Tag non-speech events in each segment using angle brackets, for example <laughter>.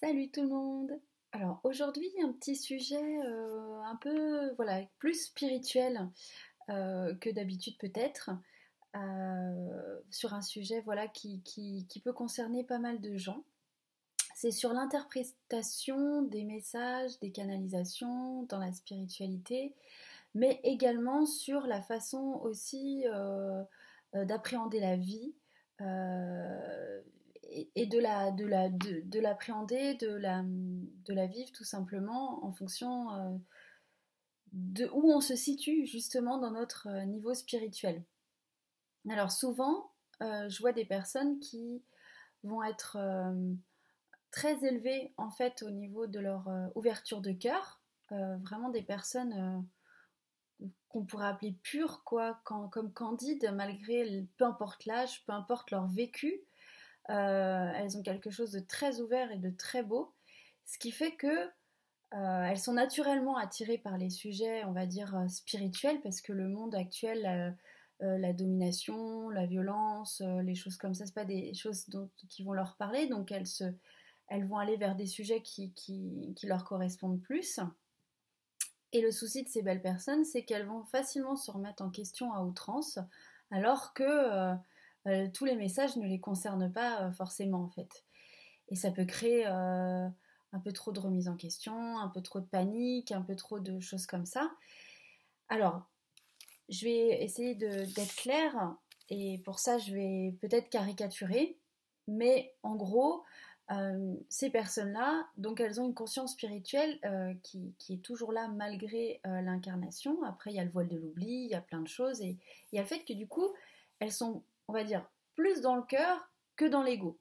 Salut tout le monde Alors aujourd'hui un petit sujet euh, un peu voilà plus spirituel euh, que d'habitude peut-être euh, sur un sujet voilà qui, qui, peut concerner pas mal de gens. C'est sur l'interprétation des messages, des canalisations dans la spiritualité, mais également sur la façon aussi d'appréhender la vie et, de la de la de, l'appréhender, de la de la vivre tout simplement en fonction euh, de où on se situe justement dans notre euh, niveau spirituel. Alors souvent, euh, je vois des personnes qui vont être très élevées en fait au niveau de leur ouverture de cœur, vraiment des personnes qu'on pourrait appeler pures quoi, comme candides malgré peu importe l'âge, peu importe leur vécu, euh, elles ont quelque chose de très ouvert et de très beau, ce qui fait que euh, elles sont naturellement attirées par les sujets, on va dire, euh, spirituels, parce que le monde actuel, la domination, la violence, les choses comme ça, c'est pas des choses qui vont leur parler, donc elles, se, elles vont aller vers des sujets qui, qui leur correspondent plus. Et le souci de ces belles personnes, c'est qu'elles vont facilement se remettre en question à outrance, alors que euh, tous les messages ne les concernent pas euh, forcément en fait. Et ça peut créer euh, un peu trop de remise en question, un peu trop de panique, un peu trop de choses comme ça. Alors, je vais essayer d'être claire et pour ça je vais peut-être caricaturer, mais en gros, ces personnes-là, donc elles ont une conscience spirituelle qui, est toujours là malgré l'incarnation. Après, il y a le voile de l'oubli, il y a plein de choses et il y a le fait que du coup, elles sont on va dire, plus dans le cœur que dans l'ego.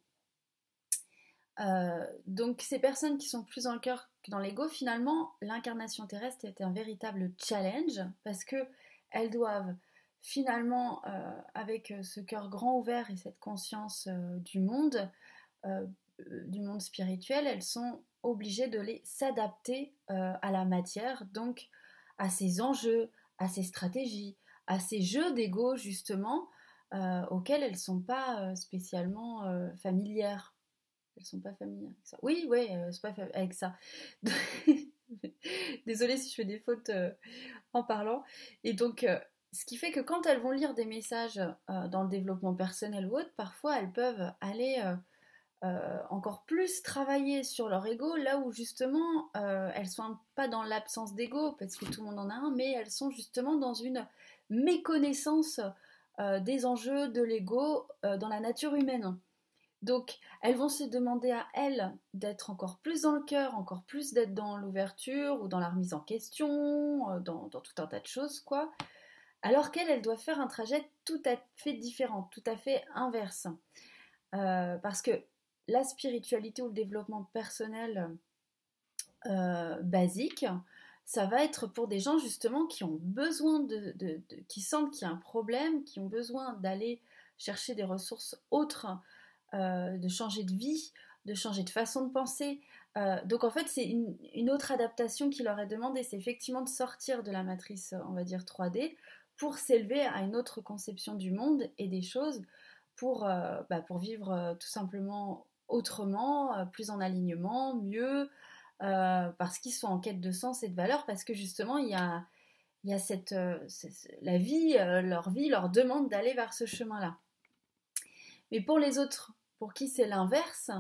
Euh, donc ces personnes qui sont plus dans le cœur que dans l'ego, finalement, l'incarnation terrestre est un véritable challenge parce que elles doivent finalement, euh, avec ce cœur grand ouvert et cette conscience euh, du monde, du monde spirituel, elles sont obligées de les s'adapter à la matière, donc à ces enjeux, à ces stratégies, à ces jeux d'ego justement, euh, auxquelles elles ne sont pas euh, spécialement euh, familières. Elles sont pas familières avec ça. Oui, oui, c'est pas avec ça. <laughs> Désolée si je fais des fautes en parlant. Et donc, ce qui fait que quand elles vont lire des messages dans le développement personnel ou autre, parfois elles peuvent aller encore plus travailler sur leur ego, là où justement elles sont pas dans l'absence d'ego, parce que tout le monde en a un, mais elles sont justement dans une méconnaissance euh, des enjeux de l'ego euh, dans la nature humaine. Donc, elles vont se demander à elles d'être encore plus dans le cœur, encore plus d'être dans l'ouverture ou dans la remise en question, euh, dans, tout un tas de choses, quoi. Alors qu'elles, elles doivent faire un trajet tout à fait différent, tout à fait inverse. parce que la spiritualité ou le développement personnel basique, ça va être pour des gens justement qui ont besoin de, qui sentent qu'il y a un problème, qui ont besoin d'aller chercher des ressources autres, euh, de changer de vie, de changer de façon de penser. Euh, donc en fait, c'est une, autre adaptation qui leur est demandée, c'est effectivement de sortir de la matrice, on va dire 3D, pour s'élever à une autre conception du monde et des choses, pour, euh, bah, pour vivre tout simplement autrement, plus en alignement, mieux, euh, parce qu'ils sont en quête de sens et de valeur, parce que justement, il y a, y a cette, euh, la vie, euh, leur vie leur demande d'aller vers ce chemin-là. Mais pour les autres, pour qui c'est l'inverse,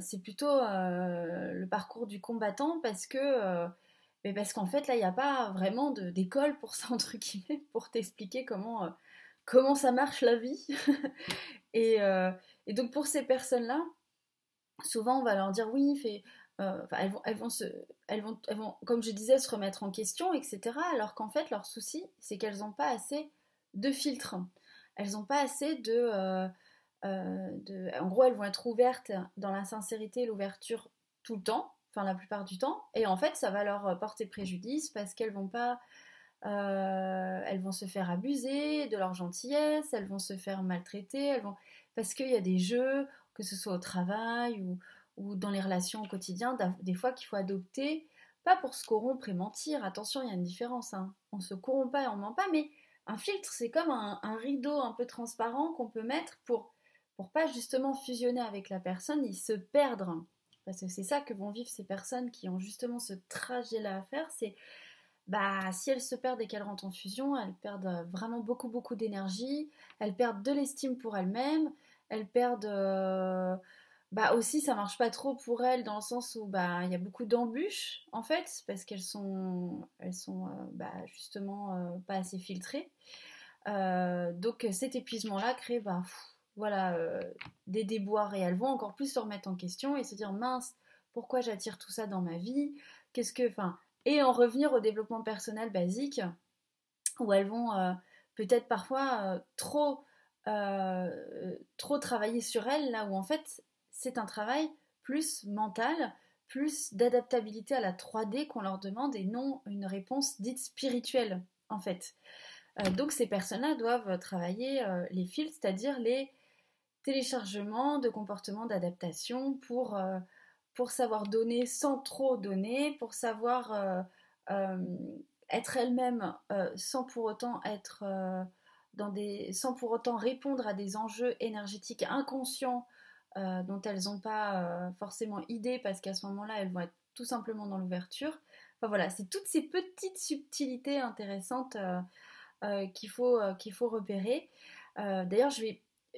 c'est plutôt le parcours du combattant parce que mais parce qu'en fait là il n'y a pas vraiment d'école pour ça entre guillemets pour t'expliquer comment comment ça marche la vie <laughs> et, et, donc pour ces personnes là souvent on va leur dire oui fais euh, elles, vont, elles, vont se, elles, vont, elles vont, comme je disais, se remettre en question, etc. Alors qu'en fait, leur souci, c'est qu'elles n'ont pas assez de filtres. Elles n'ont pas assez de, euh, euh, de, En gros, elles vont être ouvertes dans la sincérité et l'ouverture tout le temps, enfin la plupart du temps. Et en fait, ça va leur porter préjudice parce qu'elles vont pas. elles vont se faire abuser de leur gentillesse, elles vont se faire maltraiter, elles vont parce qu'il y a des jeux, que ce soit au travail ou, ou dans les relations au quotidien, des fois qu'il faut adopter, pas pour se corrompre et mentir, attention, il y a une différence, hein. on se corrompt pas et on ment pas, mais un filtre, c'est comme un, rideau un peu transparent qu'on peut mettre pour, pour pas justement fusionner avec la personne et se perdre. parce que c'est ça que vont vivre ces personnes qui ont justement ce trajet-là à faire, c'est bah, si elles se perdent et qu'elles rentrent en fusion, elles perdent vraiment beaucoup, beaucoup d'énergie, elles perdent de l'estime pour elles-mêmes, elles perdent... Euh, bah aussi, ça marche pas trop pour elles dans le sens où bah il y a beaucoup d'embûches en fait, parce qu'elles sont, elles sont euh, bah, justement euh, pas assez filtrées. donc cet épuisement-là crée bah, voilà, des déboires et elles vont encore plus se remettre en question et se dire mince, pourquoi j'attire tout ça dans ma vie? Qu'est-ce que, enfin, et en revenir au développement personnel basique, où elles vont euh, peut-être parfois euh, trop, euh, trop travailler sur elles, là où en fait c'est un travail plus mental, plus d'adaptabilité à la 3D qu'on leur demande et non une réponse dite spirituelle en fait. donc ces personnes-là doivent travailler les fils, c'est-à-dire les téléchargements de comportements d'adaptation pour pour savoir donner sans trop donner, pour savoir euh, euh, être elle-même euh, sans pour autant être dans des, sans pour autant répondre à des enjeux énergétiques inconscients dont elles n'ont pas forcément idée parce qu'à ce moment-là elles vont être tout simplement dans l'ouverture. Enfin voilà, c'est toutes ces petites subtilités intéressantes qu'il faut, faut repérer. D'ailleurs, je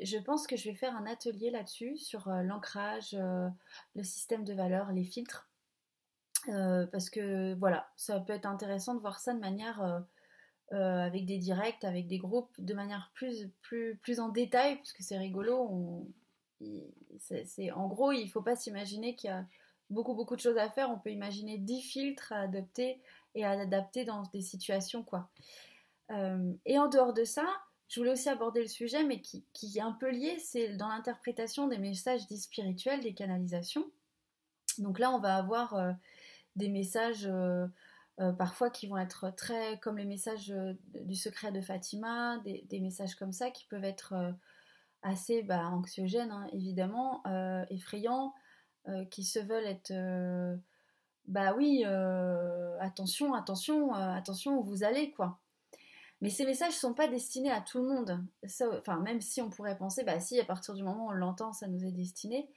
je pense que je vais faire un atelier là-dessus, sur euh, l'ancrage, euh, le système de valeurs, les filtres. Euh, parce que voilà, ça peut être intéressant de voir ça de manière avec des directs, avec des groupes, de manière plus, plus, plus en détail, parce que c'est rigolo. C'est, en gros, il ne faut pas s'imaginer qu'il y a beaucoup, beaucoup de choses à faire. On peut imaginer 10 filtres à adopter et à adapter dans des situations. quoi. et en dehors de ça, je voulais aussi aborder le sujet, mais qui, est un peu lié, c'est dans l'interprétation des messages dits spirituels, des canalisations. Donc là, on va avoir euh, des messages euh, euh, parfois qui vont être très comme les messages du secret de Fatima, des, messages comme ça qui peuvent être assez bah, anxiogènes, hein, évidemment, effrayants, qui se veulent être bah oui, attention, attention, attention où vous allez, quoi. Mais ces messages ne sont pas destinés à tout le monde. enfin, même si on pourrait penser, bah si, à partir du moment où on l'entend, ça nous est destiné.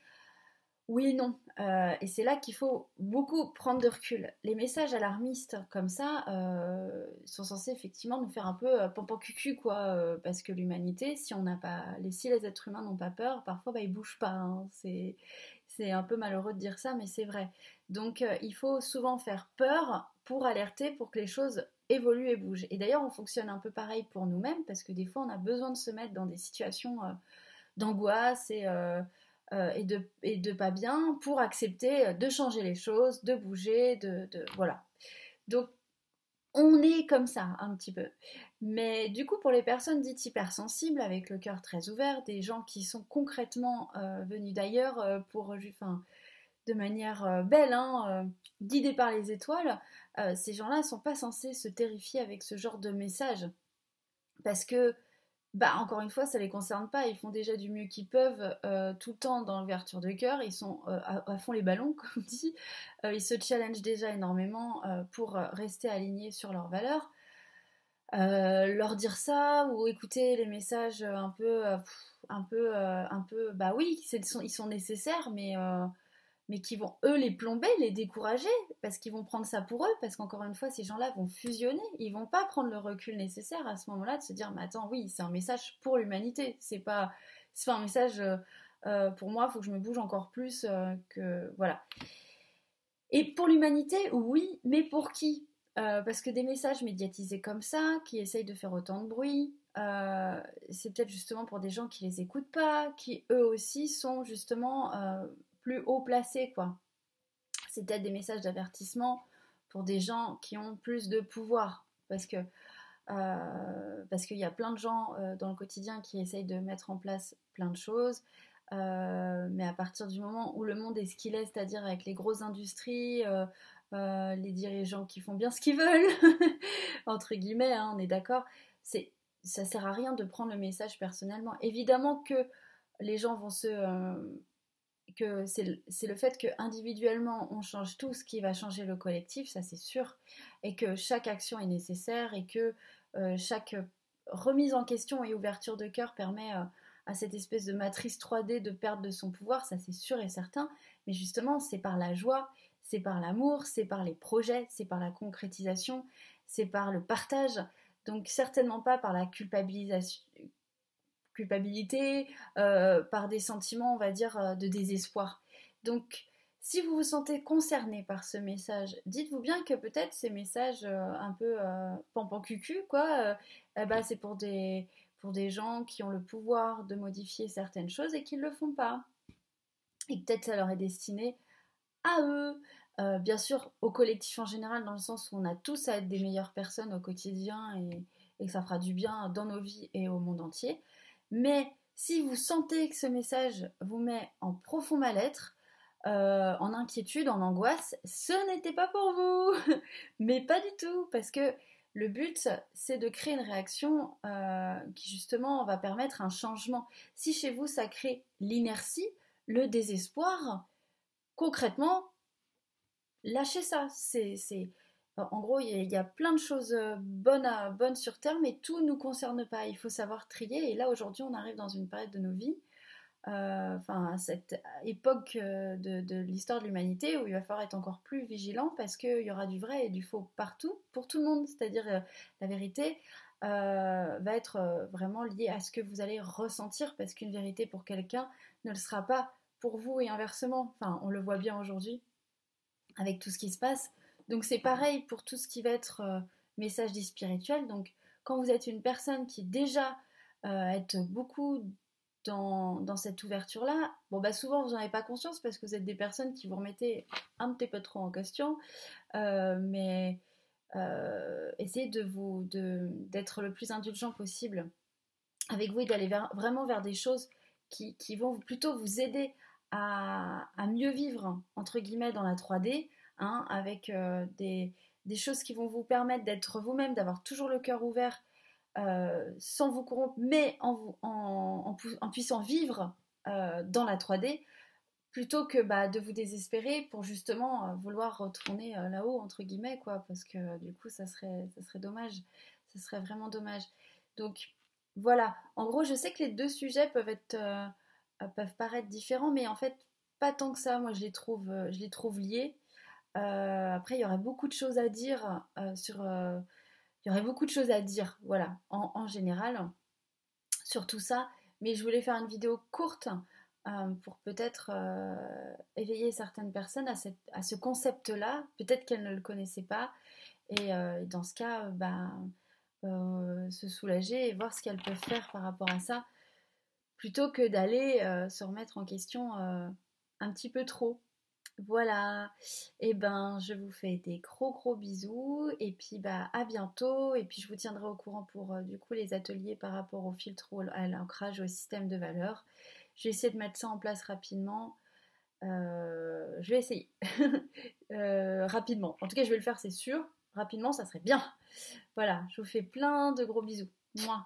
Oui non. Euh, et c'est là qu'il faut beaucoup prendre de recul. Les messages alarmistes comme ça euh, sont censés effectivement nous faire un peu euh, pampan cucu, quoi. Parce que l'humanité, si on n'a pas, si les êtres humains n'ont pas peur, parfois bah, ils bougent pas. Hein. C'est, c'est un peu malheureux de dire ça, mais c'est vrai. Donc il faut souvent faire peur pour alerter, pour que les choses évolue et bouge. Et d'ailleurs, on fonctionne un peu pareil pour nous-mêmes parce que des fois, on a besoin de se mettre dans des situations d'angoisse et, euh, euh, et, de, pas bien pour accepter de changer les choses, de bouger, de, voilà. Donc, on est comme ça un petit peu. Mais du coup, pour les personnes dites hypersensibles, avec le cœur très ouvert, des gens qui sont concrètement venus d'ailleurs pour, enfin, de manière belle, hein, guidés par les étoiles, euh, ces gens-là ne sont pas censés se terrifier avec ce genre de message. Parce que, bah, encore une fois, ça ne les concerne pas. Ils font déjà du mieux qu'ils peuvent euh, tout le temps dans l'ouverture de cœur. Ils sont euh, à, fond les ballons, <laughs> comme dit. ils se challengent déjà énormément pour rester alignés sur leurs valeurs. leur dire ça ou écouter les messages un peu, un peu, un peu, bah oui, ils sont nécessaires, mais mais qui vont eux les plomber, les décourager, parce qu'ils vont prendre ça pour eux, parce qu'encore une fois, ces gens-là vont fusionner, ils vont pas prendre le recul nécessaire à ce moment-là de se dire, mais attends, oui, c'est un message pour l'humanité, c'est pas, c'est pas un message euh, euh, pour moi, il faut que je me bouge encore plus euh, que voilà. Et pour l'humanité, oui, mais pour qui? Parce que des messages médiatisés comme ça, qui essayent de faire autant de bruit, c'est peut-être justement pour des gens qui les écoutent pas, qui eux aussi sont justement plus haut placé, quoi. C'est peut-être des messages d'avertissement pour des gens qui ont plus de pouvoir, parce que euh, parce qu'il y a plein de gens euh, dans le quotidien qui essayent de mettre en place plein de choses, euh, mais à partir du moment où le monde est ce qu'il est, c'est-à-dire avec les grosses industries, les dirigeants qui font bien ce qu'ils veulent, <laughs> entre guillemets, hein, on est d'accord, c'est ça sert à rien de prendre le message personnellement. Évidemment que les gens vont se que c'est le fait que individuellement on change tout ce qui va changer le collectif, ça c'est sûr, et que chaque action est nécessaire et que euh, chaque remise en question et ouverture de cœur permet euh, à cette espèce de matrice 3D de perte de son pouvoir, ça c'est sûr et certain, mais justement c'est par la joie, c'est par l'amour, c'est par les projets, c'est par la concrétisation, c'est par le partage, donc certainement pas par la culpabilisation, culpabilité, euh, par des sentiments, on va dire, euh, de désespoir. Donc si vous vous sentez concerné par ce message, dites-vous bien que peut-être ces messages euh, un peu euh, pampan cucu, quoi, eh ben, c'est pour des, pour des gens qui ont le pouvoir de modifier certaines choses et qui ne le font pas. Et peut-être ça leur est destiné à eux, bien sûr au collectif en général, dans le sens où on a tous à être des meilleures personnes au quotidien et, et que ça fera du bien dans nos vies et au monde entier. Mais si vous sentez que ce message vous met en profond mal-être, euh, en inquiétude, en angoisse, ce n'était pas pour vous. <laughs> Mais pas du tout, parce que le but, c'est de créer une réaction euh, qui justement va permettre un changement. Si chez vous, ça crée l'inertie, le désespoir, concrètement, lâchez ça. C'est, En gros, il y, a plein de choses bonnes, à, bonnes sur Terre, mais tout ne nous concerne pas. Il faut savoir trier. Et là, aujourd'hui, on arrive dans une période de nos vies euh, enfin à cette époque euh, de, l'histoire de l'humanité où il va falloir être encore plus vigilant parce qu'il y aura du vrai et du faux partout pour tout le monde. C'est-à-dire euh, la vérité va être vraiment liée à ce que vous allez ressentir parce qu'une vérité pour quelqu'un ne le sera pas pour vous et inversement. Enfin, on le voit bien aujourd'hui avec tout ce qui se passe. Donc c'est pareil pour tout ce qui va être message dit spirituel. Donc quand vous êtes une personne qui déjà est beaucoup dans, cette ouverture-là, bon bah souvent vous n'en avez pas conscience parce que vous êtes des personnes qui vous remettez un petit peu trop en question, euh, mais euh, essayez de vous d'être le plus indulgent possible avec vous et d'aller vraiment vers des choses qui, vont plutôt vous aider à, mieux vivre entre guillemets dans la 3D, hein, avec euh, des, choses qui vont vous permettre d'être vous-même, d'avoir toujours le cœur ouvert euh, sans vous corrompre, mais en, puissant vivre euh, dans la 3D, plutôt que bah, de vous désespérer pour justement vouloir retourner là-haut, entre guillemets, quoi, parce que du coup, ça serait, ça serait dommage. Ça serait vraiment dommage. Donc, voilà. En gros, je sais que les deux sujets peuvent, peuvent paraître différents, mais en fait, pas tant que ça. Moi, je les trouve, je les trouve liés. Après, il y aurait beaucoup de choses à dire sur il y aurait beaucoup de choses à dire, voilà, en, général, sur tout ça. Mais je voulais faire une vidéo courte euh, pour peut-être euh, éveiller certaines personnes à, ce concept-là. Peut-être qu'elles ne le connaissaient pas. Et euh, dans ce cas, bah, se soulager et voir ce qu'elles peuvent faire par rapport à ça, plutôt que d'aller se remettre en question un petit peu trop. Voilà, et eh ben je vous fais des gros gros bisous et puis bah à bientôt et puis je vous tiendrai au courant pour euh, du coup les ateliers par rapport au filtre ou à l'ancrage au système de valeur. Je vais essayer de mettre ça en place rapidement. Euh, je vais essayer <laughs> euh, rapidement. En tout cas je vais le faire c'est sûr. Rapidement ça serait bien. Voilà, je vous fais plein de gros bisous. Moi.